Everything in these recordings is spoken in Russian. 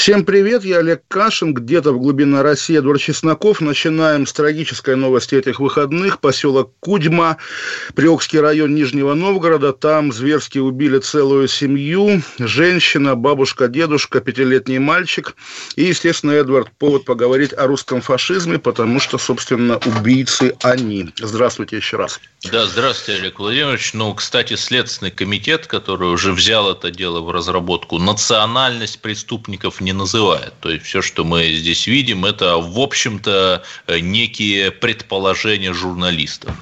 Всем привет, я Олег Кашин, где-то в глубине России Эдвард Чесноков. Начинаем с трагической новости этих выходных. Поселок Кудьма, Приокский район Нижнего Новгорода. Там зверски убили целую семью. Женщина, бабушка, дедушка, пятилетний мальчик. И, естественно, Эдвард, повод поговорить о русском фашизме, потому что, собственно, убийцы они. Здравствуйте еще раз. Да, здравствуйте, Олег Владимирович. Ну, кстати, Следственный комитет, который уже взял это дело в разработку, национальность преступников не называет. То есть, все, что мы здесь видим, это, в общем-то, некие предположения журналистов.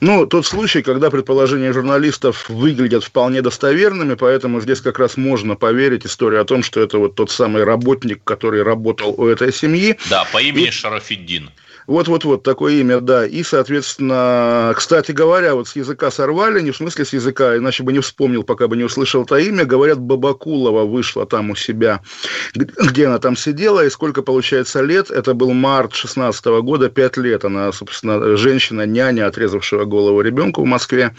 Ну, тот случай, когда предположения журналистов выглядят вполне достоверными, поэтому здесь как раз можно поверить историю о том, что это вот тот самый работник, который работал у этой семьи. Да, по имени И... Шарафиддин. Вот-вот-вот, такое имя, да. И, соответственно, кстати говоря, вот с языка сорвали, не в смысле с языка, иначе бы не вспомнил, пока бы не услышал это имя. Говорят, Бабакулова вышла там у себя, где она там сидела, и сколько, получается, лет. Это был март 16 года, пять лет. Она, собственно, женщина, няня, отрезавшая голову ребенку в Москве,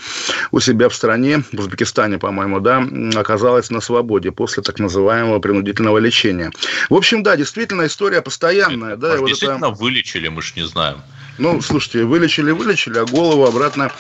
у себя в стране, в Узбекистане, по-моему, да, оказалась на свободе после так называемого принудительного лечения. В общем, да, действительно, история постоянная. Да, Может, вот действительно это... вылечили, мы же не знаем. Ну, слушайте, вылечили, вылечили, а голову обратно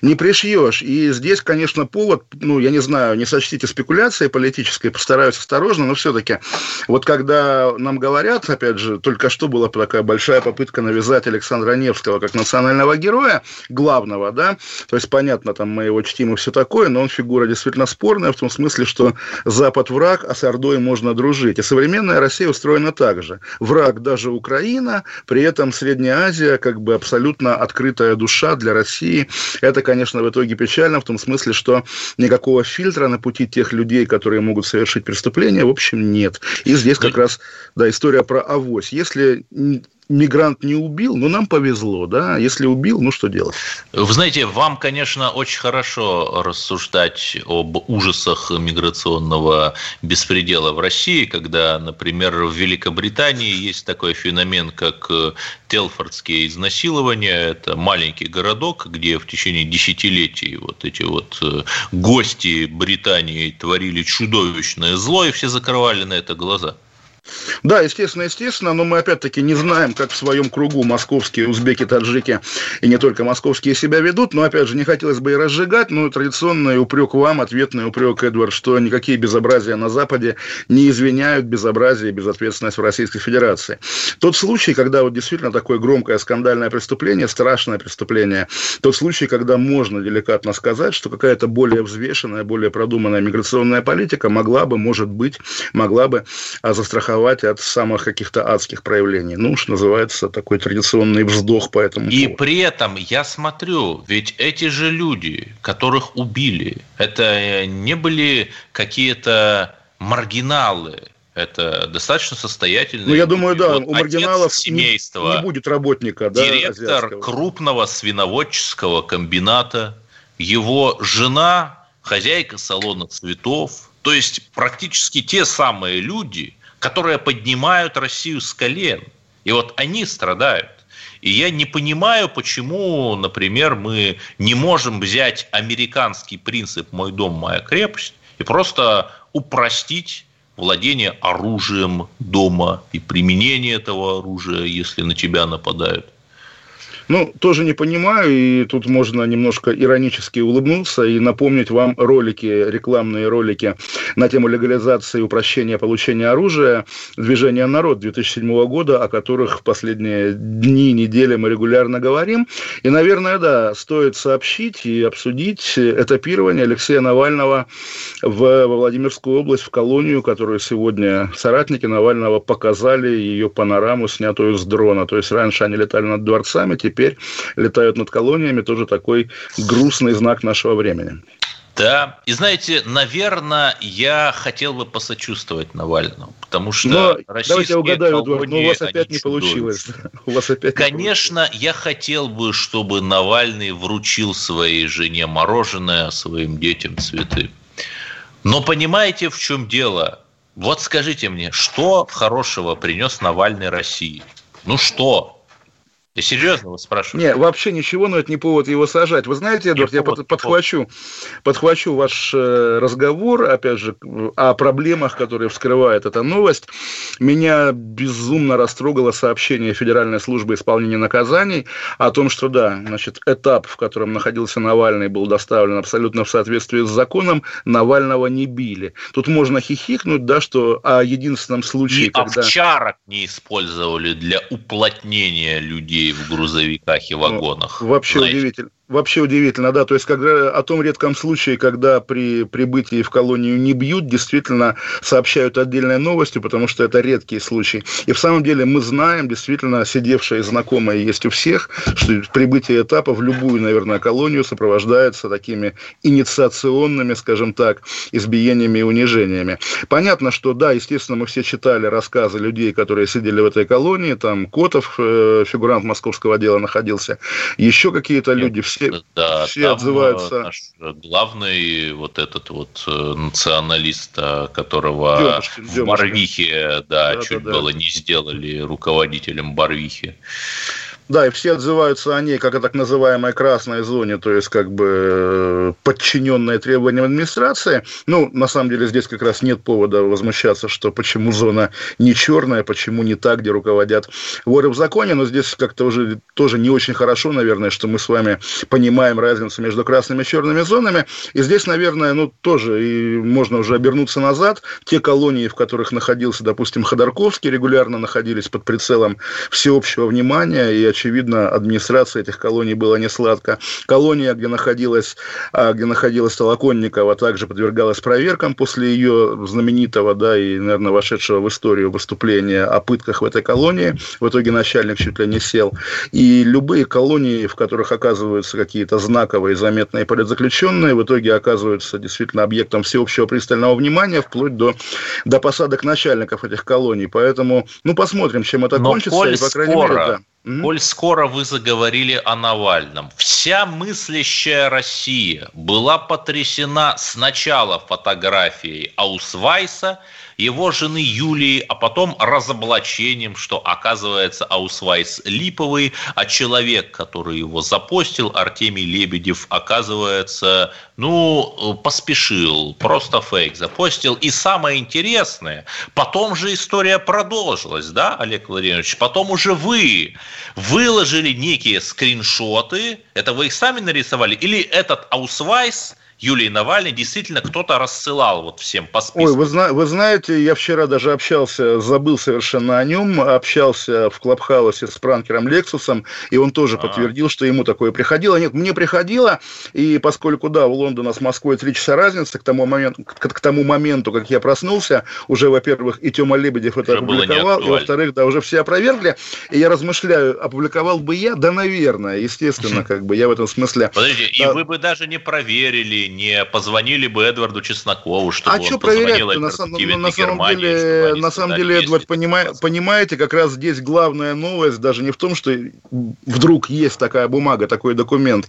не пришьешь. И здесь, конечно, повод, ну, я не знаю, не сочтите спекуляции политической, постараюсь осторожно, но все-таки вот когда нам говорят, опять же, только что была такая большая попытка навязать Александра Невского как национального героя, главного, да, то есть, понятно, там мы его чтим и все такое, но он фигура действительно спорная в том смысле, что Запад враг, а с Ордой можно дружить. И современная Россия устроена так же. Враг даже Украина, при этом Средняя Азия как бы абсолютно открытая душа для России. Это, конечно, в итоге печально в том смысле, что никакого фильтра на пути тех людей, которые могут совершить преступление, в общем, нет. И здесь как раз, да, история про авось. Если мигрант не убил, но нам повезло, да, если убил, ну что делать? Вы знаете, вам, конечно, очень хорошо рассуждать об ужасах миграционного беспредела в России, когда, например, в Великобритании есть такой феномен, как э, Телфордские изнасилования. Это маленький городок, где в течение десятилетий вот эти вот э, гости Британии творили чудовищное зло, и все закрывали на это глаза. Да, естественно, естественно, но мы опять-таки не знаем, как в своем кругу московские, узбеки, таджики и не только московские себя ведут, но опять же не хотелось бы и разжигать, но традиционный упрек вам, ответный упрек, Эдвард, что никакие безобразия на Западе не извиняют безобразие и безответственность в Российской Федерации. Тот случай, когда вот действительно такое громкое скандальное преступление, страшное преступление, тот случай, когда можно деликатно сказать, что какая-то более взвешенная, более продуманная миграционная политика могла бы, может быть, могла бы застраховать страховать от самых каких-то адских проявлений. Ну уж называется такой традиционный вздох по этому И поводу. при этом я смотрю, ведь эти же люди, которых убили, это э, не были какие-то маргиналы, это достаточно состоятельные. Ну, я думаю, да, вот у маргиналов семейства, не, не будет работника. Директор да, крупного свиноводческого комбината, его жена, хозяйка салона цветов. То есть практически те самые люди, которые поднимают Россию с колен. И вот они страдают. И я не понимаю, почему, например, мы не можем взять американский принцип «мой дом, моя крепость» и просто упростить владение оружием дома и применение этого оружия, если на тебя нападают. Ну, тоже не понимаю, и тут можно немножко иронически улыбнуться и напомнить вам ролики, рекламные ролики на тему легализации и упрощения получения оружия движения «Народ» 2007 года, о которых в последние дни, недели мы регулярно говорим. И, наверное, да, стоит сообщить и обсудить этапирование Алексея Навального в, во Владимирскую область, в колонию, которую сегодня соратники Навального показали, ее панораму, снятую с дрона. То есть, раньше они летали над дворцами, теперь летают над колониями, тоже такой грустный знак нашего времени. Да, и знаете, наверное, я хотел бы посочувствовать Навальному, потому что но, давайте я угадаю, Эдуард, но у вас опять не получилось. У вас опять Конечно, я хотел бы, чтобы Навальный вручил своей жене мороженое, своим детям цветы. Но понимаете, в чем дело? Вот скажите мне, что хорошего принес Навальный России? Ну что? Я серьезно вас спрашиваю? Не, вообще ничего, но это не повод его сажать. Вы знаете, Эдуард, не я повод, подхвачу, подхвачу ваш э, разговор, опять же, о проблемах, которые вскрывает эта новость. Меня безумно растрогало сообщение Федеральной службы исполнения наказаний о том, что, да, значит, этап, в котором находился Навальный, был доставлен абсолютно в соответствии с законом, Навального не били. Тут можно хихикнуть, да, что о единственном случае, И когда... овчарок не использовали для уплотнения людей людей в грузовиках и вагонах. Вообще удивительно. Вообще удивительно, да. То есть, когда о том редком случае, когда при прибытии в колонию не бьют, действительно сообщают отдельной новостью, потому что это редкий случай. И в самом деле мы знаем, действительно, сидевшие знакомые есть у всех, что прибытие этапа в любую, наверное, колонию сопровождается такими инициационными, скажем так, избиениями и унижениями. Понятно, что, да, естественно, мы все читали рассказы людей, которые сидели в этой колонии, там Котов, э, фигурант московского дела, находился, еще какие-то люди, все, да, все отзываются. Наш главный вот этот вот э, националист, которого Демушкин, в Барвихе, да, да, чуть да, было да. не сделали руководителем Барвихи. Да, и все отзываются о ней как о так называемой красной зоне, то есть как бы э, подчиненные требованиям администрации. Ну, на самом деле здесь как раз нет повода возмущаться, что почему зона не черная, почему не та, где руководят воры в законе, но здесь как-то уже тоже не очень хорошо, наверное, что мы с вами понимаем разницу между красными и черными зонами. И здесь, наверное, ну тоже и можно уже обернуться назад. Те колонии, в которых находился, допустим, Ходорковский, регулярно находились под прицелом всеобщего внимания и очевидно, администрация этих колоний была не сладко. Колония, где находилась, а, где находилась Толоконникова, также подвергалась проверкам после ее знаменитого, да, и, наверное, вошедшего в историю выступления о пытках в этой колонии. В итоге начальник чуть ли не сел. И любые колонии, в которых оказываются какие-то знаковые, заметные политзаключенные, в итоге оказываются действительно объектом всеобщего пристального внимания, вплоть до, до посадок начальников этих колоний. Поэтому, ну, посмотрим, чем это Но кончится. и, по крайней скоро, мере, да. Mm-hmm. Коль скоро вы заговорили о Навальном, вся мыслящая Россия была потрясена сначала фотографией Аусвайса – его жены Юлии, а потом разоблачением, что оказывается Аусвайс липовый, а человек, который его запостил, Артемий Лебедев, оказывается, ну, поспешил, просто фейк запостил. И самое интересное, потом же история продолжилась, да, Олег Владимирович? Потом уже вы выложили некие скриншоты, это вы их сами нарисовали, или этот Аусвайс – Юлии Навальной действительно кто-то рассылал вот всем по списку. Ой, вы, зна- вы знаете, я вчера даже общался, забыл совершенно о нем, общался в Клабхаусе с пранкером Лексусом, и он тоже А-а-а. подтвердил, что ему такое приходило. Нет, мне приходило, и поскольку, да, у Лондона с Москвой три часа разницы, к тому моменту, к, к тому моменту, как я проснулся, уже, во-первых, и Тёма Лебедев это уже опубликовал, и, во-вторых, да, уже все опровергли, и я размышляю, опубликовал бы я? Да, наверное, естественно, как бы, я в этом смысле... Подождите, и вы бы даже не проверили не позвонили бы Эдварду Чеснокову, чтобы а он что проверять на, на, самом деле, на самом деле, Эдвард, понима, понимаете, как раз здесь главная новость даже не в том, что вдруг есть такая бумага, такой документ.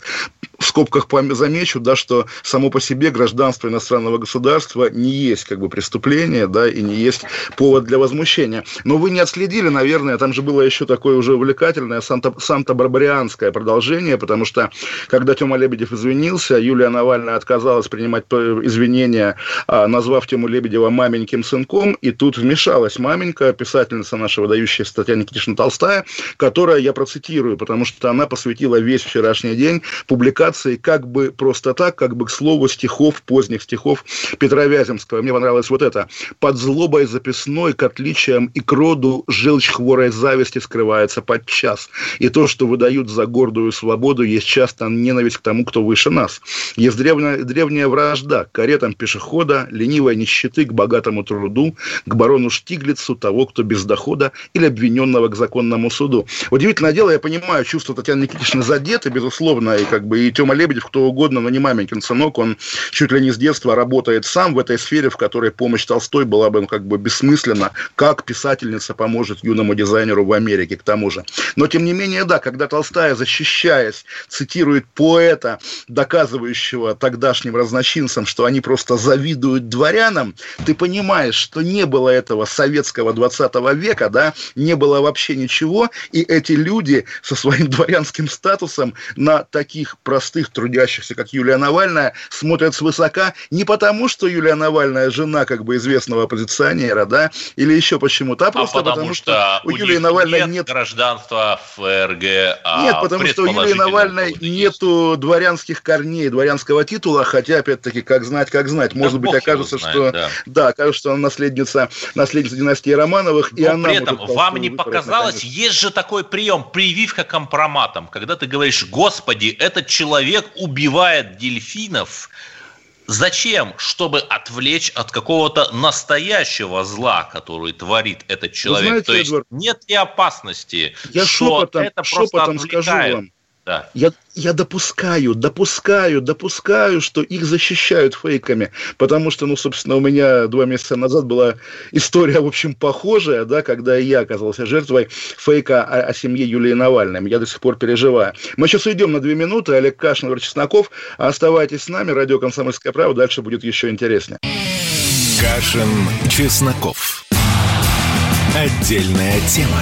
В скобках замечу, да, что само по себе гражданство иностранного государства не есть как бы преступление, да, и не есть повод для возмущения. Но вы не отследили, наверное, там же было еще такое уже увлекательное санта, санта-барбарианское продолжение, потому что когда Тёма Лебедев извинился, Юлия Навальная отказалась принимать извинения, а, назвав тему Лебедева маменьким сынком, и тут вмешалась маменька, писательница наша выдающаяся Татьяна Никитична Толстая, которая, я процитирую, потому что она посвятила весь вчерашний день публикации как бы просто так, как бы к слову стихов, поздних стихов Петра Вяземского. Мне понравилось вот это. «Под злобой записной, к отличиям и к роду, желчь хворой зависти скрывается под час. И то, что выдают за гордую свободу, есть часто ненависть к тому, кто выше нас. Есть древняя древняя вражда к каретам пешехода, ленивой нищеты к богатому труду, к барону Штиглицу, того, кто без дохода, или обвиненного к законному суду. Удивительное дело, я понимаю, чувство Татьяны Никитичны задеты, безусловно, и как бы и Тёма Лебедев, кто угодно, но не маменькин сынок, он чуть ли не с детства работает сам в этой сфере, в которой помощь Толстой была бы ну, как бы бессмысленна, как писательница поможет юному дизайнеру в Америке, к тому же. Но, тем не менее, да, когда Толстая, защищаясь, цитирует поэта, доказывающего тогдашним разночинцам, что они просто завидуют дворянам, ты понимаешь, что не было этого советского 20 века, да, не было вообще ничего, и эти люди со своим дворянским статусом на таких простых трудящихся, как Юлия Навальная, смотрят свысока не потому, что Юлия Навальная жена как бы известного оппозиционера, да, или еще почему-то, а, а просто а потому, потому что, что у, Юлии Навальной нет, нет гражданства ФРГ, а Нет, потому что у Юлии Навальной нету дворянских корней, дворянского титула, хотя, опять-таки, как знать, как знать. Может да быть, окажется, знает, что... Да. да, окажется, что она наследница, наследница династии Романовых, Но и она... при этом вам не показалось, есть же такой прием, прививка компроматом, когда ты говоришь, господи, этот человек убивает дельфинов, Зачем? Чтобы отвлечь от какого-то настоящего зла, который творит этот человек. знаете, То есть Эдвард, нет ли опасности, я что шепотом, это просто шепотом скажу вам, да. Я, я допускаю, допускаю, допускаю, что их защищают фейками, потому что, ну, собственно, у меня два месяца назад была история, в общем, похожая, да, когда я оказался жертвой фейка о, о семье Юлии Навальной. Я до сих пор переживаю. Мы сейчас уйдем на две минуты. Олег Кашин, Игорь Чесноков. Оставайтесь с нами. Радио «Комсомольская правда». Дальше будет еще интереснее. Кашин, Чесноков. Отдельная тема.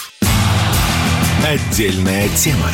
Отдельная тема.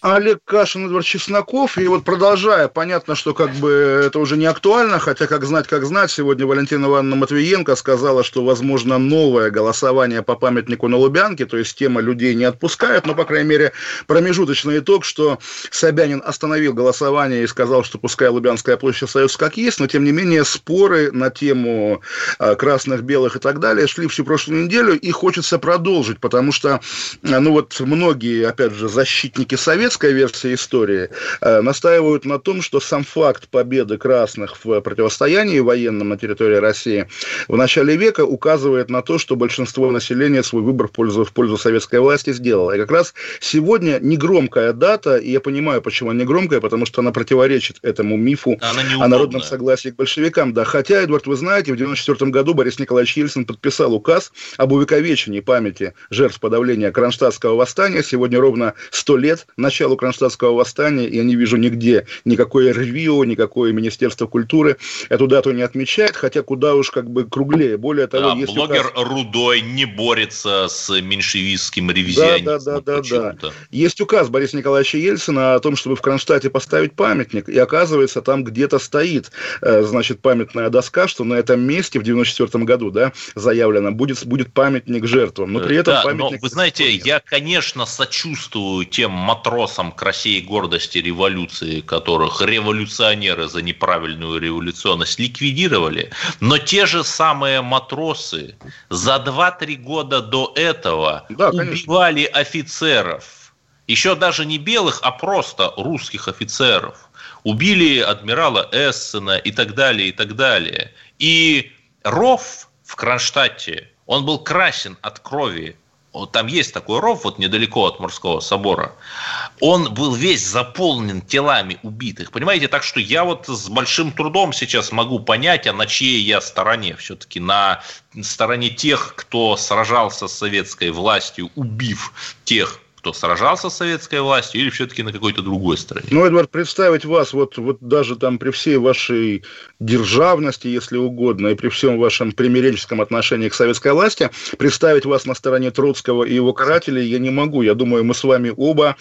Олег Кашин, Эдвард Чесноков. И вот продолжая, понятно, что как бы это уже не актуально, хотя как знать, как знать, сегодня Валентина Ивановна Матвиенко сказала, что возможно новое голосование по памятнику на Лубянке, то есть тема людей не отпускает, но, по крайней мере, промежуточный итог, что Собянин остановил голосование и сказал, что пускай Лубянская площадь остается как есть, но, тем не менее, споры на тему а, красных, белых и так далее шли всю прошлую неделю, и хочется продолжить, потому что, ну вот, многие, опять же, защитники Совета советская версия истории э, настаивают на том, что сам факт победы красных в противостоянии военном на территории России в начале века указывает на то, что большинство населения свой выбор в пользу, в пользу советской власти сделало. И как раз сегодня негромкая дата, и я понимаю, почему она негромкая, потому что она противоречит этому мифу о народном согласии к большевикам. Да, хотя, Эдвард, вы знаете, в 1994 году Борис Николаевич Ельцин подписал указ об увековечении памяти жертв подавления Кронштадтского восстания. Сегодня ровно 100 лет начала началу Кронштадтского восстания, я не вижу нигде никакой РВИО, никакое Министерство культуры эту дату не отмечает, хотя куда уж как бы круглее. Более того, да, есть блогер указ... Рудой не борется с меньшевистским ревизионизмом. Да, да, да, да, да. Есть указ Бориса Николаевича Ельцина о том, чтобы в Кронштадте поставить памятник, и оказывается, там где-то стоит, э, значит, памятная доска, что на этом месте в 94 году, да, заявлено, будет, будет памятник жертвам. Но при этом да, памятник... Но, вы знаете, я, конечно, сочувствую тем матросам, вопросам к России гордости революции, которых революционеры за неправильную революционность ликвидировали, но те же самые матросы за 2-3 года до этого да, убивали офицеров, еще даже не белых, а просто русских офицеров. Убили адмирала Эссена и так далее, и так далее. И ров в Кронштадте, он был красен от крови там есть такой ров вот недалеко от морского собора, он был весь заполнен телами убитых. Понимаете, так что я вот с большим трудом сейчас могу понять, а на чьей я стороне. Все-таки на стороне тех, кто сражался с советской властью, убив тех, кто сражался с советской властью, или все-таки на какой-то другой стороне? Ну, Эдвард, представить вас, вот, вот даже там при всей вашей державности, если угодно, и при всем вашем примиренческом отношении к советской власти, представить вас на стороне Троцкого и его карателей я не могу. Я думаю, мы с вами оба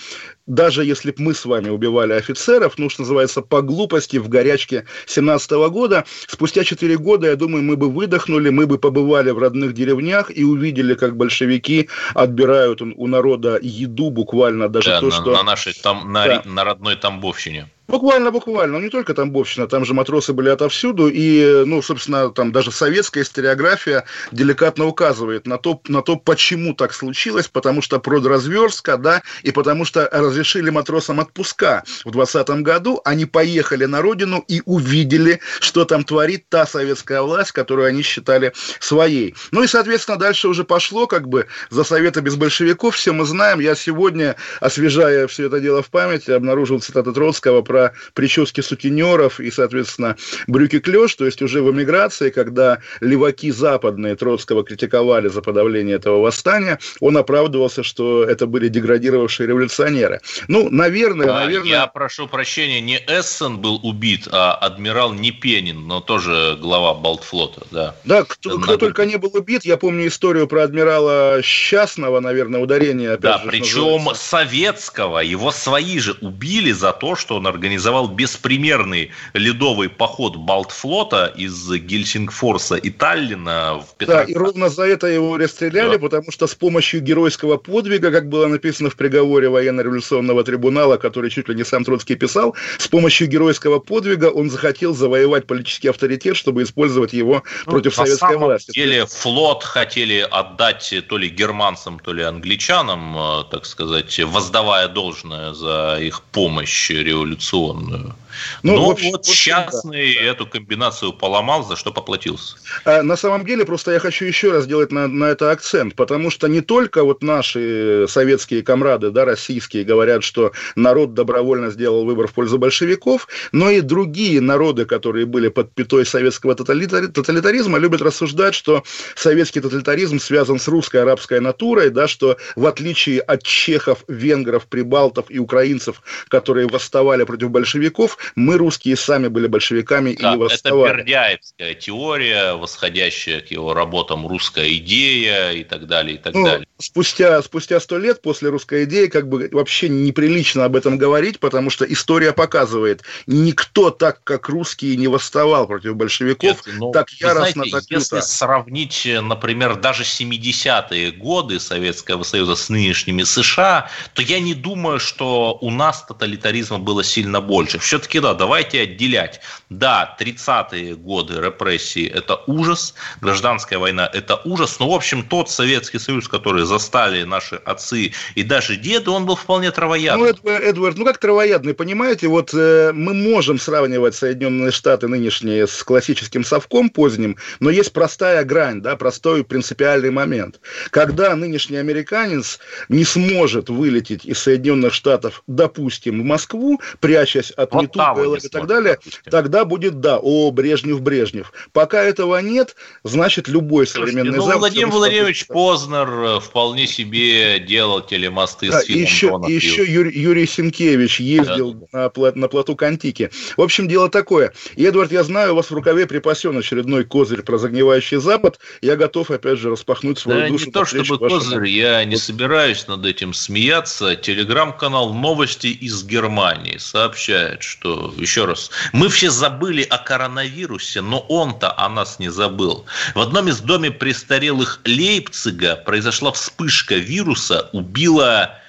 даже если бы мы с вами убивали офицеров, ну, что называется, по глупости в горячке 17 года, спустя 4 года, я думаю, мы бы выдохнули, мы бы побывали в родных деревнях и увидели, как большевики отбирают у народа еду буквально даже да, то, на, что... на нашей, там, на, да. на родной Тамбовщине. Буквально, буквально. Ну, не только Тамбовщина, там же матросы были отовсюду. И, ну, собственно, там даже советская историография деликатно указывает на то, на то, почему так случилось. Потому что продразверстка, да, и потому что разрешили матросам отпуска в 20 году. Они поехали на родину и увидели, что там творит та советская власть, которую они считали своей. Ну и, соответственно, дальше уже пошло, как бы, за Совета без большевиков. Все мы знаем. Я сегодня, освежая все это дело в памяти, обнаружил цитаты Троцкого про про прически сутенеров и, соответственно, брюки клеш, то есть уже в эмиграции, когда леваки западные Троцкого критиковали за подавление этого восстания, он оправдывался, что это были деградировавшие революционеры. Ну, наверное, а, наверное... Я прошу прощения, не Эссен был убит, а адмирал Непенин, но тоже глава Балтфлота, да. Да, кто, кто только не был убит, я помню историю про адмирала Счастного, наверное, ударение. Опять да, же, причем советского, его свои же убили за то, что он организовал организовал беспримерный ледовый поход Балтфлота из Гельсингфорса и Таллина в Петроград. Да, и ровно за это его расстреляли, да. потому что с помощью геройского подвига, как было написано в приговоре военно-революционного трибунала, который чуть ли не сам Троцкий писал, с помощью геройского подвига он захотел завоевать политический авторитет, чтобы использовать его ну, против советской самом власти. деле флот хотели отдать то ли германцам, то ли англичанам, э, так сказать, воздавая должное за их помощь революционную инновационную. Ну, Но общем, вот частный да. эту комбинацию поломал, за что поплатился. А, на самом деле, просто я хочу еще раз сделать на, на это акцент, потому что не только вот наши советские комрады, да, российские, говорят, что народ добровольно сделал выбор в пользу большевиков, но и другие народы, которые были под пятой советского тоталитаризма, любят рассуждать, что советский тоталитаризм связан с русской арабской натурой, да, что в отличие от чехов, венгров, прибалтов и украинцев, которые восставали против большевиков, мы, русские, сами были большевиками да, и восставали. Это Бердяевская теория, восходящая к его работам «Русская идея» и так далее, и так ну, далее. Спустя, спустя сто лет после «Русской идеи» как бы вообще неприлично об этом говорить, потому что история показывает, никто так, как русские, не восставал против большевиков, Нет, ну, так яростно, знаете, так Если люто. сравнить, например, даже 70-е годы Советского Союза с нынешними США, то я не думаю, что у нас тоталитаризма было сильно больше. Все-таки все-таки да, давайте отделять. Да, 30-е годы репрессии – это ужас, гражданская война – это ужас, но, в общем, тот Советский Союз, который застали наши отцы и даже деды, он был вполне травоядный. Ну, Эдвард, ну как травоядный, понимаете, вот э, мы можем сравнивать Соединенные Штаты нынешние с классическим совком поздним, но есть простая грань, да, простой принципиальный момент. Когда нынешний американец не сможет вылететь из Соединенных Штатов, допустим, в Москву, прячась от вот Оттаву и так далее, допустим. тогда будет, да, о, Брежнев, Брежнев. Пока этого нет, значит, любой Слушайте, современный ну, Запад... Владимир Владимирович Познер э, вполне себе делал телемосты да, с фильмом еще, еще Юрий, Юрий Сенкевич ездил да. на, на плоту Кантики. В общем, дело такое. Эдвард, я знаю, у вас в рукаве припасен очередной козырь про загнивающий Запад. Я готов, опять же, распахнуть свою да, душу. не то чтобы козырь, я не собираюсь над этим смеяться. Телеграм-канал «Новости из Германии» сообщает, что что, еще раз, мы все забыли о коронавирусе, но он-то о нас не забыл. В одном из доме престарелых Лейпцига произошла вспышка вируса, убила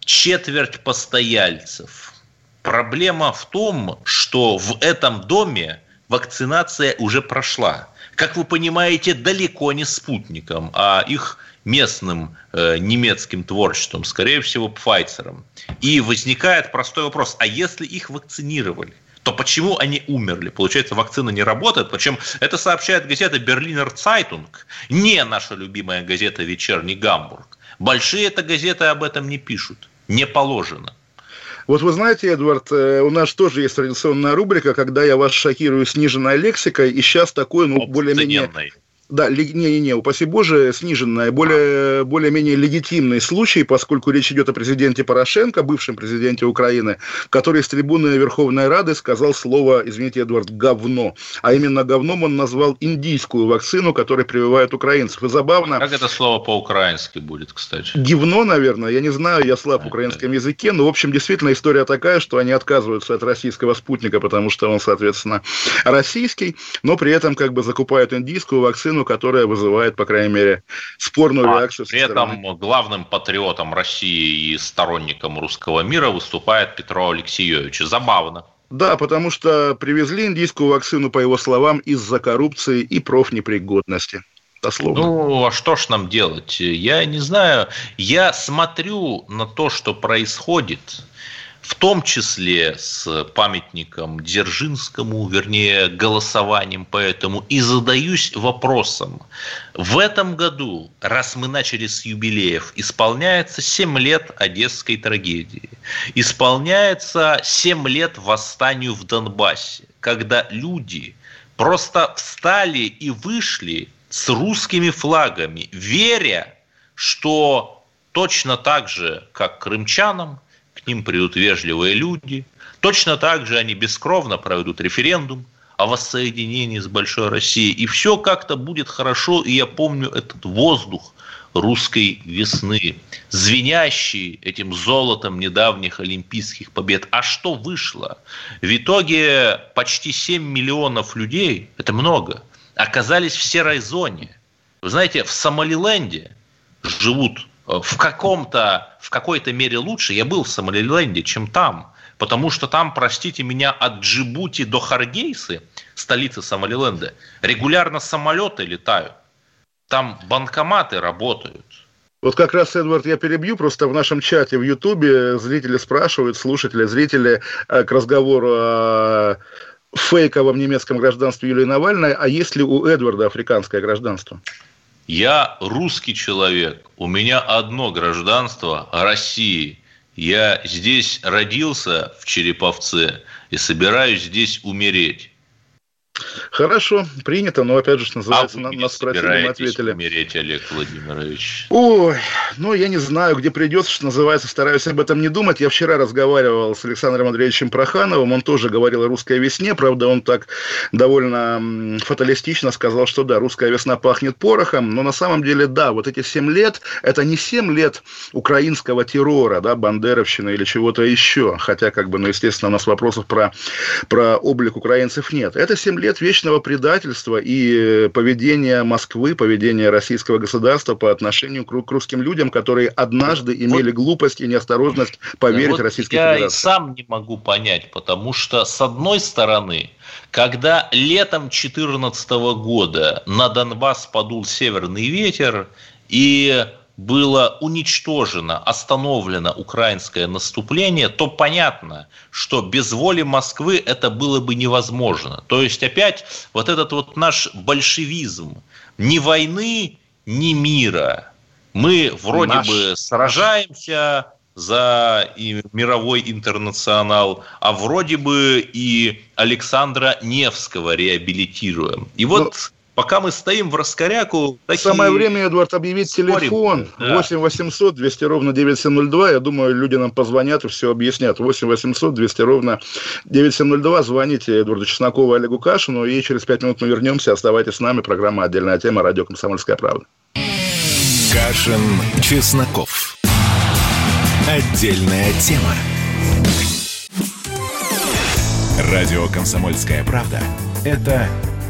четверть постояльцев. Проблема в том, что в этом доме вакцинация уже прошла. Как вы понимаете, далеко не спутником, а их местным э, немецким творчеством, скорее всего, Пфайцером. И возникает простой вопрос, а если их вакцинировали? то почему они умерли? Получается, вакцина не работает. Причем это сообщает газета Берлинер Цайтунг, не наша любимая газета «Вечерний Гамбург». Большие это газеты об этом не пишут. Не положено. Вот вы знаете, Эдвард, э, у нас тоже есть традиционная рубрика, когда я вас шокирую сниженной лексикой, и сейчас такой, ну, более-менее Да, не-не-не, упаси Боже, сниженная, более, более-менее легитимный случай, поскольку речь идет о президенте Порошенко, бывшем президенте Украины, который с трибуны Верховной Рады сказал слово, извините, Эдвард, говно. А именно говном он назвал индийскую вакцину, которая прививает украинцев. И забавно... Как это слово по-украински будет, кстати? Гивно, наверное, я не знаю, я слаб в украинском языке, но, в общем, действительно история такая, что они отказываются от российского спутника, потому что он, соответственно, российский, но при этом как бы закупают индийскую вакцину, которая вызывает, по крайней мере, спорную а реакцию. При этом главным патриотом России и сторонником русского мира выступает Петро Алексеевич. Забавно. Да, потому что привезли индийскую вакцину, по его словам, из-за коррупции и профнепригодности. Дословно. Ну, а что ж нам делать? Я не знаю. Я смотрю на то, что происходит, в том числе с памятником Дзержинскому, вернее, голосованием по этому, и задаюсь вопросом. В этом году, раз мы начали с юбилеев, исполняется 7 лет Одесской трагедии, исполняется 7 лет восстанию в Донбассе, когда люди просто встали и вышли с русскими флагами, веря, что точно так же, как крымчанам, к ним придут вежливые люди. Точно так же они бескровно проведут референдум о воссоединении с Большой Россией. И все как-то будет хорошо. И я помню этот воздух русской весны, звенящий этим золотом недавних олимпийских побед. А что вышло? В итоге почти 7 миллионов людей, это много, оказались в серой зоне. Вы знаете, в Сомалиленде живут в каком-то, в какой-то мере лучше. Я был в Сомалиленде, чем там. Потому что там, простите меня, от Джибути до Харгейсы, столицы Сомалиленда, регулярно самолеты летают. Там банкоматы работают. Вот как раз, Эдвард, я перебью, просто в нашем чате в Ютубе зрители спрашивают, слушатели, зрители э, к разговору о фейковом немецком гражданстве Юлии Навальной, а есть ли у Эдварда африканское гражданство? Я русский человек, у меня одно гражданство России. Я здесь родился в Череповце и собираюсь здесь умереть. Хорошо, принято, но опять же, что называется, а нас спросили, мы ответили. умереть, Олег Владимирович? Ой, ну, я не знаю, где придется, что называется, стараюсь об этом не думать. Я вчера разговаривал с Александром Андреевичем Прохановым, он тоже говорил о русской весне, правда, он так довольно фаталистично сказал, что да, русская весна пахнет порохом, но на самом деле, да, вот эти семь лет, это не семь лет украинского террора, да, бандеровщины или чего-то еще, хотя, как бы, ну, естественно, у нас вопросов про, про облик украинцев нет. Это семь лет вечного предательства и поведения Москвы, поведения российского государства по отношению к русским людям, которые однажды имели вот, глупость и неосторожность поверить вот Российской я Федерации. Я сам не могу понять, потому что, с одной стороны, когда летом 2014 года на Донбасс подул северный ветер, и было уничтожено, остановлено украинское наступление, то понятно, что без воли Москвы это было бы невозможно. То есть опять вот этот вот наш большевизм, ни войны, ни мира. Мы вроде наш... бы сражаемся за и мировой интернационал, а вроде бы и Александра Невского реабилитируем. И вот... Но пока мы стоим в раскоряку... Такие... Самое время, Эдуард, объявить Спорим. телефон. Да. 8 800 200 ровно 9702. Я думаю, люди нам позвонят и все объяснят. 8 800 200 ровно 9702. Звоните Эдуарду Чеснокову и Олегу Кашину. И через 5 минут мы вернемся. Оставайтесь с нами. Программа «Отдельная тема». Радио «Комсомольская правда». Кашин, Чесноков. Отдельная тема. Радио «Комсомольская правда» – это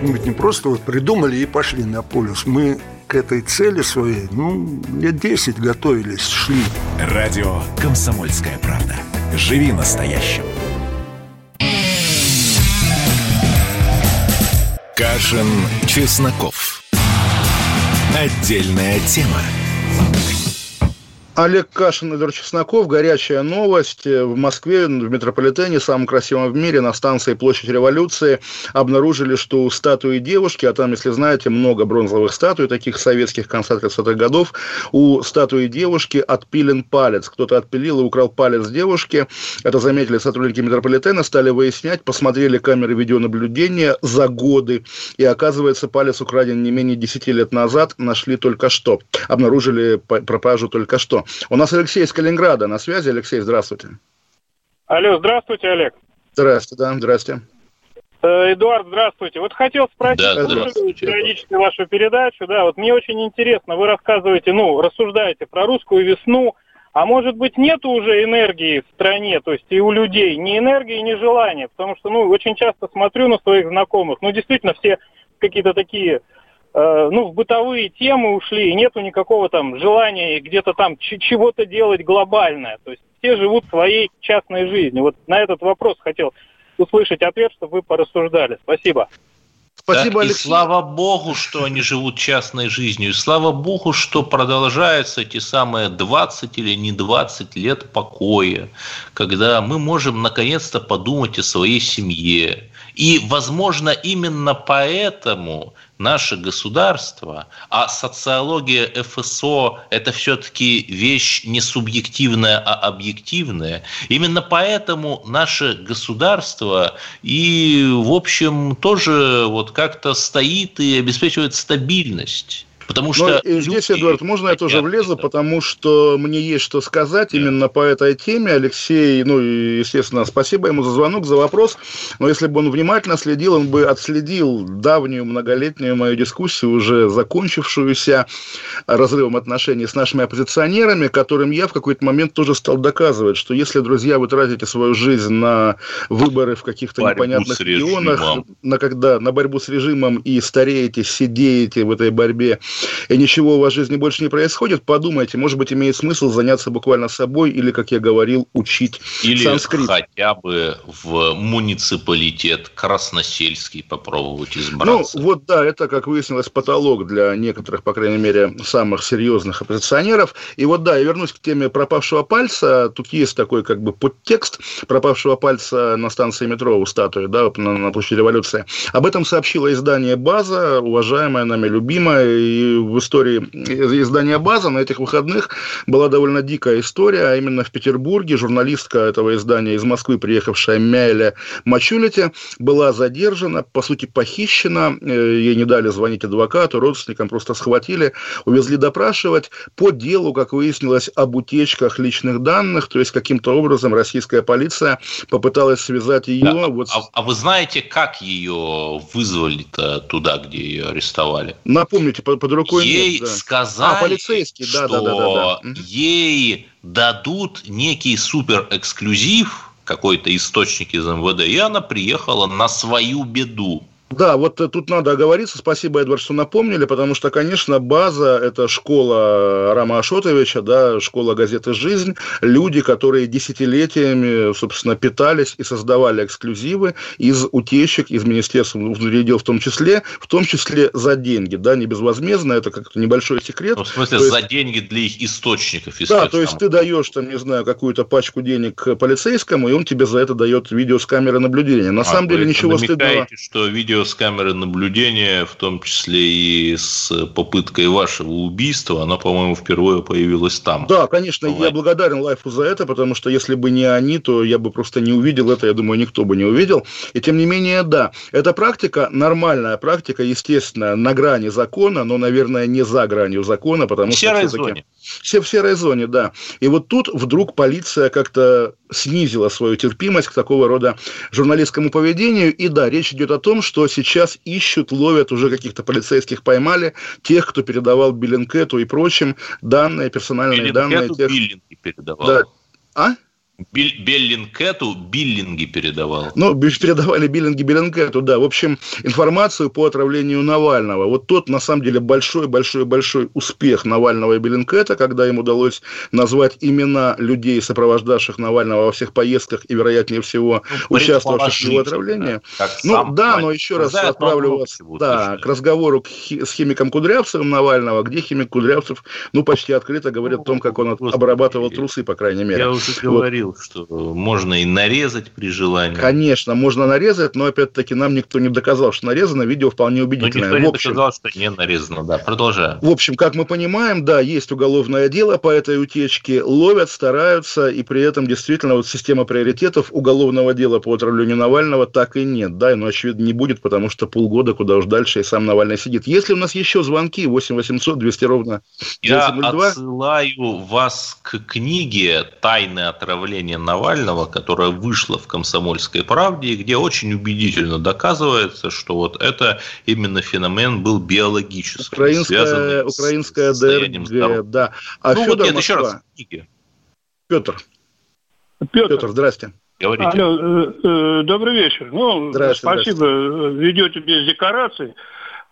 Мы ведь не просто вот придумали и пошли на полюс. Мы к этой цели своей, ну, лет 10 готовились, шли. Радио «Комсомольская правда». Живи настоящим. Кашин, Чесноков. Отдельная тема. Олег Кашин, Эдвард Чесноков. Горячая новость. В Москве, в метрополитене, самом красивом в мире, на станции Площадь Революции, обнаружили, что у статуи девушки, а там, если знаете, много бронзовых статуй, таких советских конца 30-х годов, у статуи девушки отпилен палец. Кто-то отпилил и украл палец девушки. Это заметили сотрудники метрополитена, стали выяснять, посмотрели камеры видеонаблюдения за годы. И оказывается, палец украден не менее 10 лет назад, нашли только что. Обнаружили пропажу только что. У нас Алексей из Калининграда на связи. Алексей, здравствуйте. Алло, здравствуйте, Олег. Здравствуйте, да, здравствуйте. Э, Эдуард, здравствуйте. Вот хотел спросить, Да, периодически вашу передачу, да, вот мне очень интересно, вы рассказываете, ну, рассуждаете про русскую весну, а может быть нету уже энергии в стране, то есть и у людей, ни энергии, ни желания, потому что, ну, очень часто смотрю на своих знакомых, ну, действительно, все какие-то такие ну, в бытовые темы ушли, и нету никакого там желания где-то там ч- чего-то делать глобальное. То есть все живут своей частной жизнью. Вот на этот вопрос хотел услышать ответ, чтобы вы порассуждали. Спасибо. Спасибо, Да, и Алексей. слава богу, что они живут частной жизнью. И слава богу, что продолжаются эти самые 20 или не 20 лет покоя, когда мы можем наконец-то подумать о своей семье. И, возможно, именно поэтому наше государство, а социология ФСО – это все-таки вещь не субъективная, а объективная. Именно поэтому наше государство и, в общем, тоже вот как-то стоит и обеспечивает стабильность. Потому что здесь, люди Эдуард, можно я тоже влезу, потому что мне есть что сказать именно по этой теме. Алексей, ну, и, естественно, спасибо ему за звонок, за вопрос. Но если бы он внимательно следил, он бы отследил давнюю, многолетнюю мою дискуссию, уже закончившуюся разрывом отношений с нашими оппозиционерами, которым я в какой-то момент тоже стал доказывать, что если, друзья, вы тратите свою жизнь на выборы в каких-то непонятных регионах, на, когда, на борьбу с режимом и стареете, сидеете в этой борьбе, и ничего у вас в жизни больше не происходит, подумайте, может быть, имеет смысл заняться буквально собой или, как я говорил, учить Или санскрит. хотя бы в муниципалитет Красносельский попробовать Ну, избраться. вот да, это, как выяснилось, потолок для некоторых, по крайней мере, самых серьезных оппозиционеров. И вот да, я вернусь к теме пропавшего пальца. Тут есть такой как бы подтекст пропавшего пальца на станции метро у статуи, да, на, на площади революции. Об этом сообщило издание «База», уважаемое нами, любимое. И в истории издания «База» на этих выходных была довольно дикая история, а именно в Петербурге журналистка этого издания из Москвы, приехавшая Мяйля Мачулите, была задержана, по сути, похищена, э, ей не дали звонить адвокату, родственникам просто схватили, увезли допрашивать по делу, как выяснилось, об утечках личных данных, то есть каким-то образом российская полиция попыталась связать ее Да, вот а, а вы знаете, как ее вызвали-то туда, где ее арестовали? Напомните, под, под рукой ей нет, да. сказали, А, полицейский, да, что да, да, да, да. Ей дадут некий супер эксклюзив, какой-то источник из МВД, и она приехала на свою беду. Да, вот э, тут надо оговориться. Спасибо, Эдвард, что напомнили, потому что, конечно, база – это школа Рама Ашотовича, да, школа газеты «Жизнь». Люди, которые десятилетиями, собственно, питались и создавали эксклюзивы из утечек, из Министерства внутренних дел в том числе, в том числе за деньги, да, не безвозмездно, это как-то небольшой секрет. Ну, в смысле, То есть- за деньги для их источников. Да, искать то есть там. ты даешь, там, не знаю, какую-то пачку денег полицейскому, и он тебе за это дает видео с камеры наблюдения. На А, самом деле ничего стыдного. намекаете, что видео с камеры наблюдения, в том числе и с попыткой вашего убийства, оно, по-моему, впервые появилось там. Да, конечно, я Бывает. благодарен Лайфу за это, потому что если бы не они, то я бы просто не увидел это, я думаю, никто бы не увидел. И тем не менее, да, эта практика, нормальная практика, естественно, на грани закона, но, наверное, не за гранью закона, потому В что серой зоне. Все в серой зоне, да. И вот тут вдруг полиция как-то снизила свою терпимость к такого рода журналистскому поведению. И да, речь идет о том, что сейчас ищут, ловят, уже каких-то полицейских поймали, тех, кто передавал Беллингкэту и прочим данные, персональные данные. Беллингкэту Тех... Передавал. Да. А? Беллингкэту биллинги передавал. Ну, передавали биллинги Беллингкэту, да. В общем, информацию по отравлению Навального. Вот тот, на самом деле, большой-большой-большой успех Навального и Беллингкэта, когда им удалось назвать имена людей, сопровождавших Навального во всех поездках и, вероятнее всего, ну, участвовавших в его отравлении. Ну, да, но еще раз отправлю вас да, к разговору с химиком Кудрявцевым Навального, где химик Кудрявцев, ну, почти открыто говорит о том, как он обрабатывал трусы, по крайней мере. Я уже говорил, вот. Что можно и нарезать при желании. Конечно, можно нарезать, но опять-таки нам никто не доказал, что нарезано. Видео вполне убедительное. Но никто не общем, доказал, что не нарезано, да. Продолжаем. В общем, как мы понимаем, да, есть уголовное дело по этой утечке, ловят, стараются, и при этом действительно вот система приоритетов уголовного дела по отравлению Навального так и нет, да, но очевидно не будет, потому что полгода, куда уж дальше, и сам Навальный сидит. Если у нас еще звонки, 8 800 200 ровно 902. Я отсылаю вас к книге «Тайное отравление Навального», которая вышла в «Комсомольской правде», где очень убедительно доказывается, что вот это именно феномен был биологический. Украинская, украинская ДРГ, да. А ну, Федор вот нет, Москва. еще раз в книге. Петр. Петр, Петр здрасте. Говорите. Алло, э, э, добрый вечер. Ну, спасибо, здравствуйте. ведете без декораций.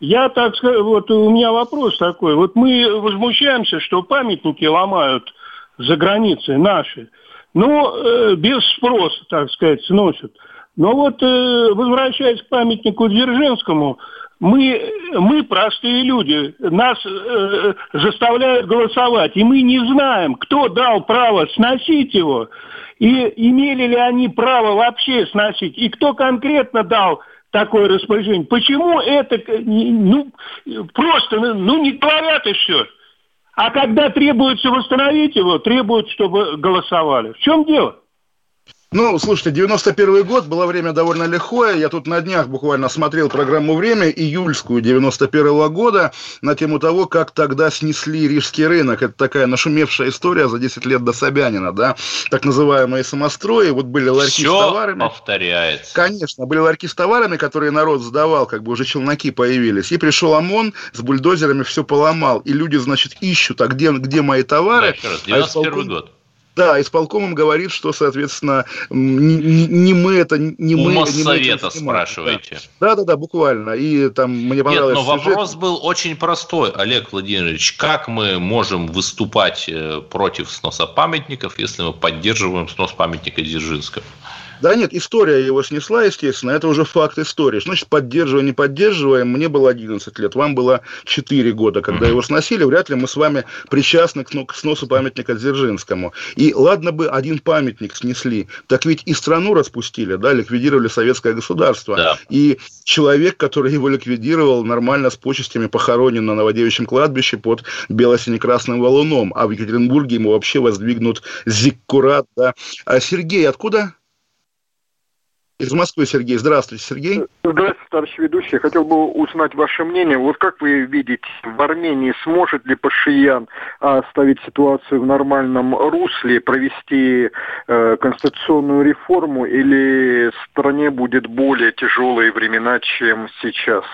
Я так скажу, вот у меня вопрос такой. Вот мы возмущаемся, что памятники ломают за границей наши. Ну, э, без спроса, так сказать, сносят. Но вот, э, возвращаясь к памятнику Дзержинскому, мы, мы простые люди, нас э, заставляют голосовать, и мы не знаем, кто дал право сносить его, и имели ли они право вообще сносить, и кто конкретно дал такое распоряжение. Почему это, ну, просто, ну, не говорят и все. А когда требуется восстановить его, требуют, чтобы голосовали. В чем дело? Ну, слушайте, 91 год было время довольно лихое. Я тут на днях буквально смотрел программу «Время» июльскую 91 -го года на тему того, как тогда снесли рижский рынок. Это такая нашумевшая история за 10 лет до Собянина, да, так называемые самострои. Вот были ларьки Все с товарами. повторяется. Конечно, были ларьки с товарами, которые народ сдавал, как бы уже челноки появились. И пришел ОМОН с бульдозерами, все поломал. И люди, значит, ищут, а где, где мои товары? Да, еще раз, 91 а год. Да, исполкомом говорит, что, соответственно, не, не мы это, не У мы... Моссовета спрашиваете. Да. да, да, буквально. И там мне понравилось... Нет, но сюжет. вопрос был очень простой, Олег Владимирович. Как мы можем выступать э, против сноса памятников, если мы поддерживаем снос памятника Дзержинского? Да нет, история его снесла, естественно, это уже факт истории. Значит, поддерживаем, не поддерживаем, мне было 11 лет, вам было 4 года, когда его сносили, вряд ли мы с вами причастны к сносу памятника Дзержинскому. И ладно бы один памятник снесли, так ведь и страну распустили, да, ликвидировали советское государство. Да. И человек, который его ликвидировал, нормально с почестями похоронен на Новодевичьем кладбище под бело-сине-красным валуном, а в Екатеринбурге ему вообще воздвигнут зиккурат, да. А Сергей откуда? Из Москвы Сергей. Здравствуйте, Сергей. Здравствуйте, товарищ ведущий. Хотел бы узнать ваше мнение. Вот как вы видите, в Армении сможет ли Пашиян оставить ситуацию в нормальном русле, провести э, конституционную реформу, или стране будет более тяжелые времена, чем сейчас?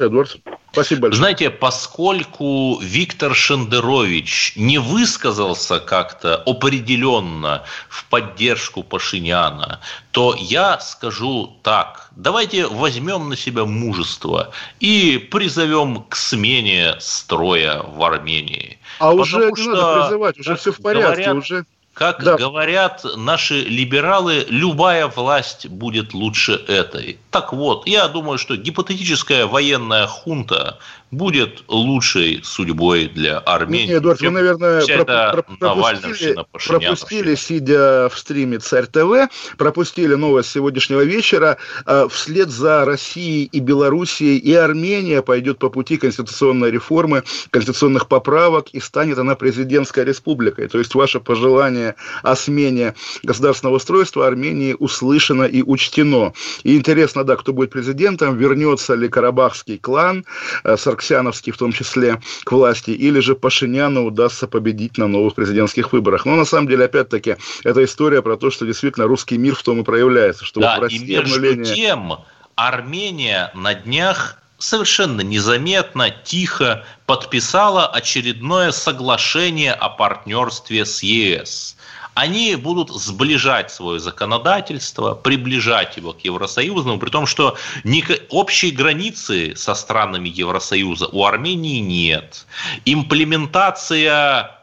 Эдвард, спасибо большое. Знаете, поскольку Виктор Шендерович не высказался как-то определенно в поддержку Пашиняна, то я скажу так. Давайте возьмем на себя мужество и призовем к смене строя в Армении. А Потому уже не надо призывать, уже все в порядке. Говорят, уже как да. говорят наши либералы, любая власть будет лучше этой. Так вот, я думаю, что гипотетическая военная хунта будет лучшей судьбой для Армении. Нет, Эдуард, вы, наверное, проп- пропустили, пропустили, сидя в стриме Царь ТВ, пропустили новость сегодняшнего вечера. А, вслед за Россией и Белоруссией и Армения пойдет по пути конституционной реформы, конституционных поправок, и станет она президентской республикой. То есть ваше пожелание о смене государственного устройства Армении услышано и учтено. И интересно, да, кто будет президентом, вернется ли Карабахский клан, э, Сарксяновский в том числе, к власти, или же Пашиняну удастся победить на новых президентских выборах. Но на самом деле, опять-таки, это история про то, что действительно русский мир в том и проявляется. Что да, вот и между обнуление... тем Армения на днях совершенно незаметно, тихо подписала очередное соглашение о партнерстве с ЕС. Они будут сближать свое законодательство, приближать его к Евросоюзному, при том, что общей границы со странами Евросоюза у Армении нет. Имплементация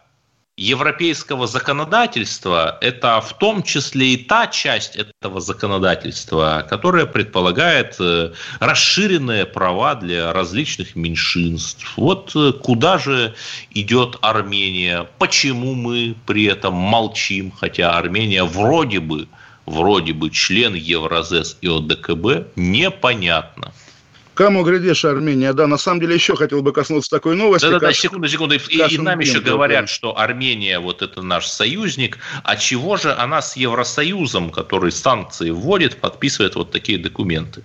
европейского законодательства – это в том числе и та часть этого законодательства, которая предполагает э, расширенные права для различных меньшинств. Вот э, куда же идет Армения? Почему мы при этом молчим, хотя Армения вроде бы, вроде бы член Евразес и ОДКБ, непонятно. Кому глядишь, Армения, да, на самом деле еще хотел бы коснуться такой новости. Да-да-да, секунду, секунду. И, и нам еще говорят, да. что Армения вот это наш союзник, а чего же она с Евросоюзом, который санкции вводит, подписывает вот такие документы?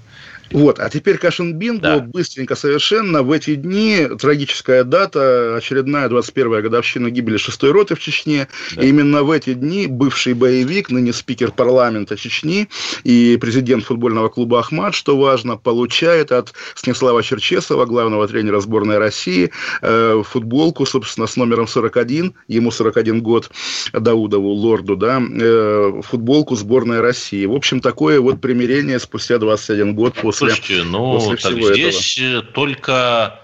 Вот, а теперь Кашин Бинго да. быстренько совершенно. В эти дни трагическая дата, очередная 21-я годовщина гибели шестой роты в Чечне. Да. И именно в эти дни бывший боевик, ныне спикер парламента Чечни и президент футбольного клуба «Ахмат», что важно, получает от Снеслава Черчесова, главного тренера сборной России, э, футболку, собственно, с номером 41, ему 41 год, Даудову, лорду, да, э, футболку сборной России. В общем, такое вот примирение спустя 21 год после Слушайте, ну так здесь этого. только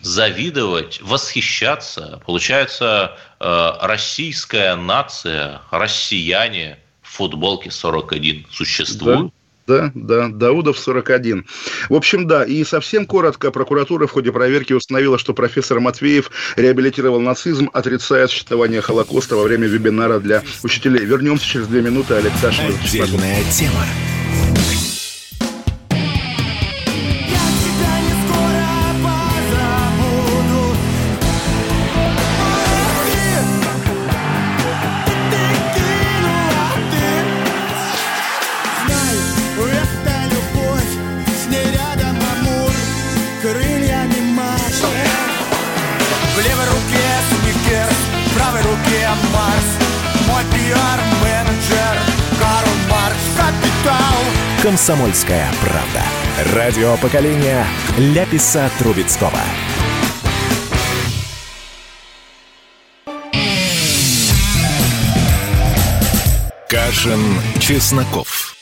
завидовать, восхищаться. Получается, э, российская нация, россияне в футболке 41 существуют. Да. Да, да, Даудов 41. В общем, да, и совсем коротко, прокуратура в ходе проверки установила, что профессор Матвеев реабилитировал нацизм, отрицая существование Холокоста во время вебинара для учителей. Вернемся через две минуты, Олег. Отдельная тема. «Комсомольская правда». Радио поколения Ляписа Трубецкого. Кашин, Чесноков.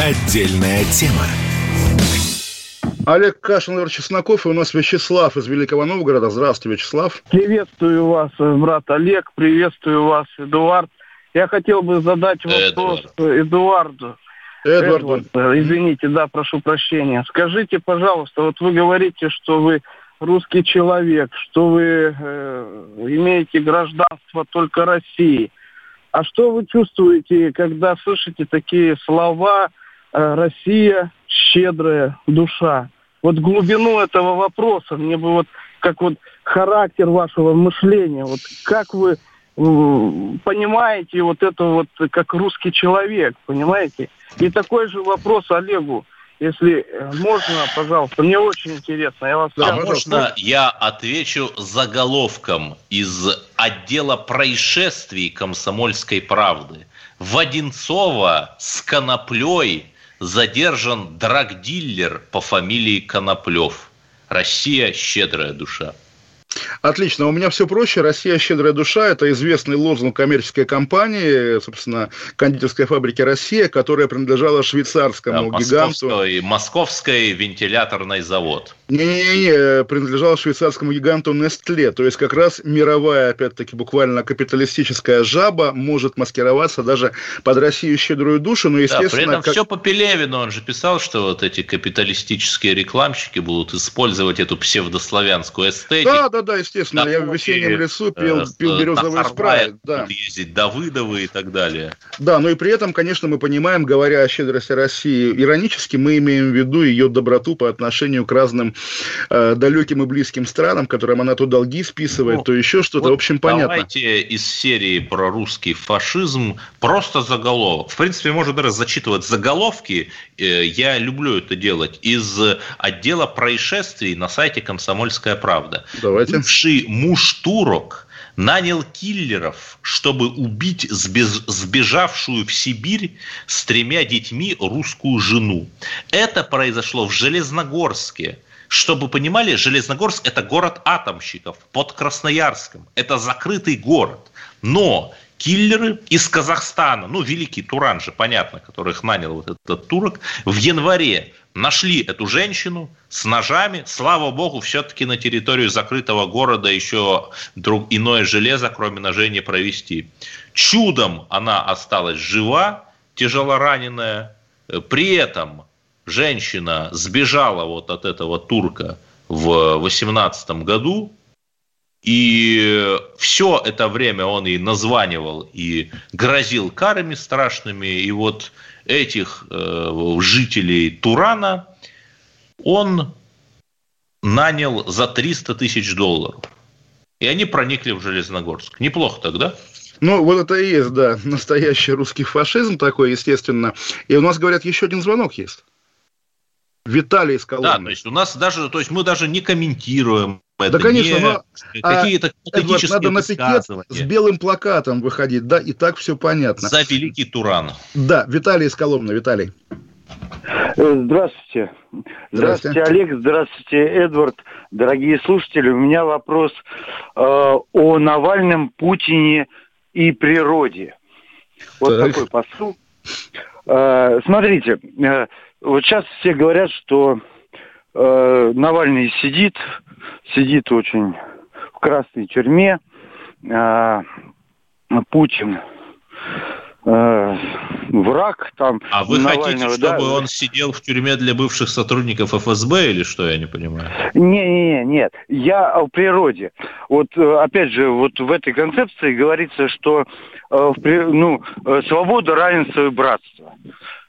Отдельная тема. Олег Кашин, Чесноков, и у нас Вячеслав из Великого Новгорода. Здравствуйте, Вячеслав. Приветствую вас, брат Олег, приветствую вас, Эдуард. Я хотел бы задать вопрос Эдуард. Эдуарду. Эдвард. Эдвард, извините, да, прошу прощения. Скажите, пожалуйста, вот вы говорите, что вы русский человек, что вы э, имеете гражданство только России. А что вы чувствуете, когда слышите такие слова э, «Россия – щедрая душа»? Вот глубину этого вопроса, мне бы вот как вот характер вашего мышления, вот как вы понимаете вот это вот как русский человек, понимаете? И такой же вопрос Олегу. Если э, можно, пожалуйста, мне очень интересно. Я вас а можно я отвечу заголовком из отдела происшествий комсомольской правды? В Одинцово с коноплей задержан драгдиллер по фамилии Коноплев. Россия щедрая душа. Отлично. У меня все проще. Россия щедрая душа. Это известный лозунг коммерческой компании, собственно, кондитерской фабрики Россия, которая принадлежала швейцарскому да, гиганту. Московской, вентиляторный завод. Не-не-не, принадлежала швейцарскому гиганту Nestle. То есть, как раз мировая, опять-таки, буквально капиталистическая жаба может маскироваться даже под Россию щедрую душу. Но, естественно, да, при этом как... все по Пелевину. Он же писал, что вот эти капиталистические рекламщики будут использовать эту псевдославянскую эстетику. Да, да, да, естественно. Да, я в весеннем лесу пил, э, пил березовый спрайт. Да. ездить Давыдовы и так далее. Да, но и при этом, конечно, мы понимаем, говоря о щедрости России иронически, мы имеем в виду ее доброту по отношению к разным э, далеким и близким странам, которым она то долги списывает, ну, то еще что-то. Вот в общем, понятно. Давайте из серии про русский фашизм просто заголовок. В принципе, можно даже зачитывать заголовки. Э, я люблю это делать. Из отдела происшествий на сайте «Комсомольская правда». Давайте. Бывший муж турок нанял киллеров, чтобы убить сбежавшую в Сибирь с тремя детьми русскую жену. Это произошло в Железногорске. Чтобы понимали, Железногорск – это город атомщиков под Красноярском. Это закрытый город. Но киллеры из Казахстана, ну, великий Туран же, понятно, которых нанял вот этот турок, в январе нашли эту женщину с ножами. Слава богу, все-таки на территорию закрытого города еще друг, иное железо, кроме ножей, не провести. Чудом она осталась жива, тяжело раненая. При этом женщина сбежала вот от этого турка в 18 году, и все это время он ей названивал и грозил карами страшными. И вот этих э, жителей Турана он нанял за 300 тысяч долларов. И они проникли в Железногорск. Неплохо тогда? Ну, вот это и есть, да, настоящий русский фашизм такой, естественно. И у нас, говорят, еще один звонок есть. Виталий из Коломны. Да, то есть у нас даже, то есть мы даже не комментируем это да, конечно, но а, какие-то Эдвард, надо на пикет с белым плакатом выходить, да, и так все понятно. За великий Туран. Да, Виталий из Коломны. Виталий. Э, здравствуйте. Здравствуйте, Олег. Здравствуйте, Эдвард. Дорогие слушатели, у меня вопрос э, о Навальном, Путине и природе. Вот так. такой посыл. Э, смотрите, э, вот сейчас все говорят, что э, Навальный сидит, сидит очень в красной тюрьме, э, Путин э, враг там. А вы хотите, чтобы да? он сидел в тюрьме для бывших сотрудников ФСБ или что, я не понимаю? Не, не, не, нет. Я о природе. Вот э, опять же, вот в этой концепции говорится, что э, ну, э, свобода, равенство и братство.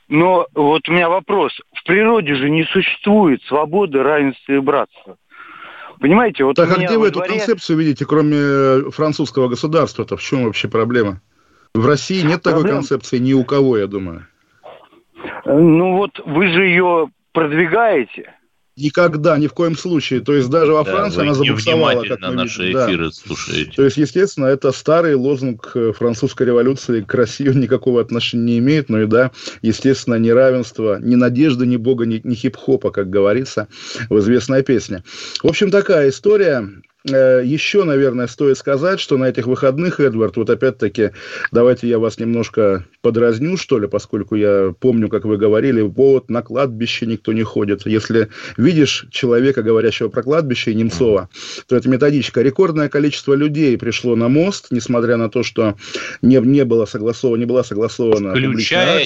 Но вот у меня вопрос. В природе же не существует свободы, равенства и братства. Понимаете, вот Так, а где вы дворе... эту концепцию видите, кроме французского государства-то? В чем вообще проблема? В России нет такой Проблем... концепции ни у кого, я думаю. Ну вот вы же ее продвигаете. Никогда, ни в коем случае. То есть даже во да, Франции она забуксовала. Как мы наши видим. эфиры да. слушаете. То есть, естественно, это старый лозунг э, французской революции к России никакого отношения не имеет. Но и да, естественно, ни равенства, ни надежды, ни бога, ни, ни хип-хопа, как говорится в известной песне. В общем, такая история. Э, еще, наверное, стоит сказать, что на этих выходных, Эдвард, вот опять-таки, давайте я вас немножко подразню, что ли, поскольку я помню, как вы говорили, вот, на кладбище никто не ходит. Если видишь человека, говорящего про кладбище, Немцова, то это методичка. Рекордное количество людей пришло на мост, несмотря на то, что не, не было согласовано, не была согласована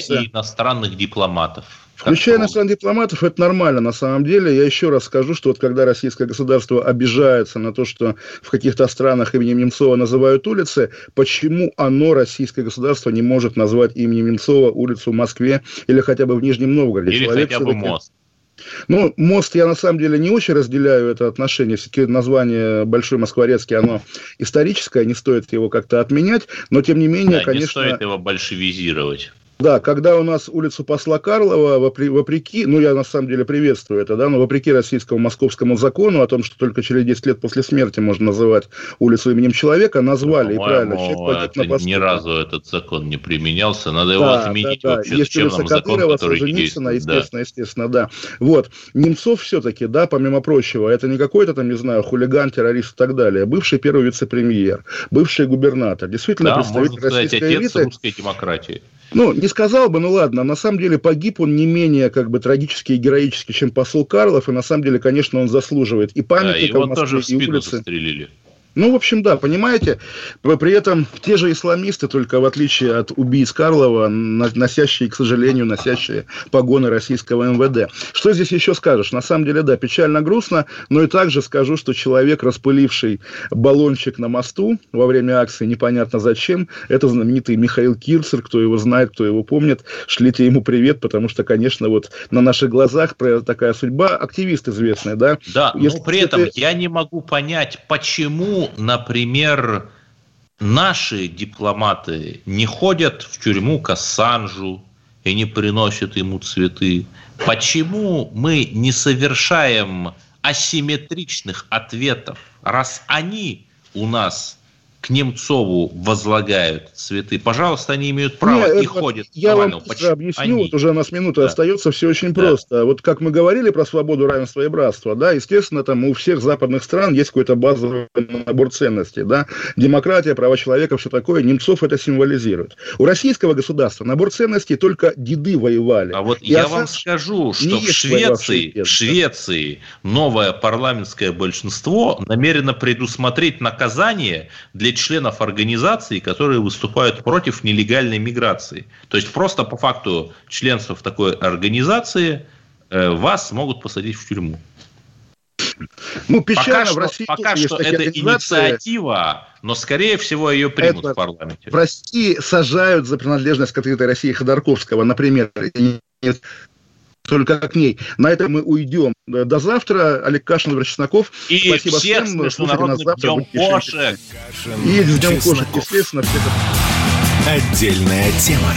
Включая иностранных дипломатов. Включая иностранных дипломатов, это нормально на самом деле. Я еще раз скажу, что вот когда российское государство обижается на то, что в каких-то странах именем Немцова называют улицы, почему оно, российское государство, не может назвать именем Немцова улицу в Москве или хотя бы в Нижнем Новгороде? Или Человек хотя бы мост. Ну, мост я на самом деле не очень разделяю это отношение. Все-таки название Большой Москворецкий, оно историческое, не стоит его как-то отменять, но тем не менее, да, конечно... не стоит его большевизировать. Да, когда у нас улицу посла Карлова, вопреки, ну, я на самом деле приветствую это, да, но вопреки российскому московскому закону о том, что только через 10 лет после смерти можно называть улицу именем человека, назвали, ну, и правильно. Человек это на ни разу этот закон не применялся, надо его да, отменить да, да. вообще. Есть улица Кадырова, Солженицына, естественно, да. естественно, да. Вот, Немцов все-таки, да, помимо прочего, это не какой-то там, не знаю, хулиган, террорист и так далее, бывший первый вице-премьер, бывший губернатор, действительно да, представитель можно сказать, российской отец элиты. русской демократии. Ну, не сказал бы, ну ладно, на самом деле погиб он не менее как бы трагически и героически, чем посол Карлов, и на самом деле, конечно, он заслуживает и памятника да, в Москве, тоже в спину и улицы. застрелили. Ну, в общем, да, понимаете, при этом те же исламисты, только в отличие от убийц Карлова, носящие, к сожалению, носящие погоны российского МВД. Что здесь еще скажешь? На самом деле, да, печально, грустно, но и также скажу, что человек, распыливший баллончик на мосту во время акции, непонятно зачем, это знаменитый Михаил Кирцер, кто его знает, кто его помнит, шлите ему привет, потому что, конечно, вот на наших глазах такая судьба, активист известный, да? Да, Если но при этом я не могу понять, почему например, наши дипломаты не ходят в тюрьму к Ассанжу и не приносят ему цветы? Почему мы не совершаем асимметричных ответов, раз они у нас к Немцову возлагают цветы, пожалуйста, они имеют право Нет, и это, ходят. Я вам объясню, они... вот уже у нас минута да. остается, все очень да. просто. Вот как мы говорили про свободу, равенство и братство, да, естественно, там у всех западных стран есть какой-то базовый набор ценностей, да, демократия, права человека, все такое, Немцов это символизирует. У российского государства набор ценностей только деды воевали. А вот и я вам скажу, что в Швеции, в Швеции новое парламентское большинство намерено предусмотреть наказание для членов организаций, которые выступают против нелегальной миграции. То есть просто по факту членства в такой организации э, вас могут посадить в тюрьму. Ну, печально, пока в России что, пока что это инициатива, но, скорее всего, ее примут это, в парламенте. В России сажают за принадлежность к открытой России Ходорковского, например, только к ней. На этом мы уйдем. До завтра. Олег Кашин, Владимир Чесноков. И Спасибо всех всем. С Международным нас завтра. Днем кошек. И с Днем кошек, естественно. Отдельная тема.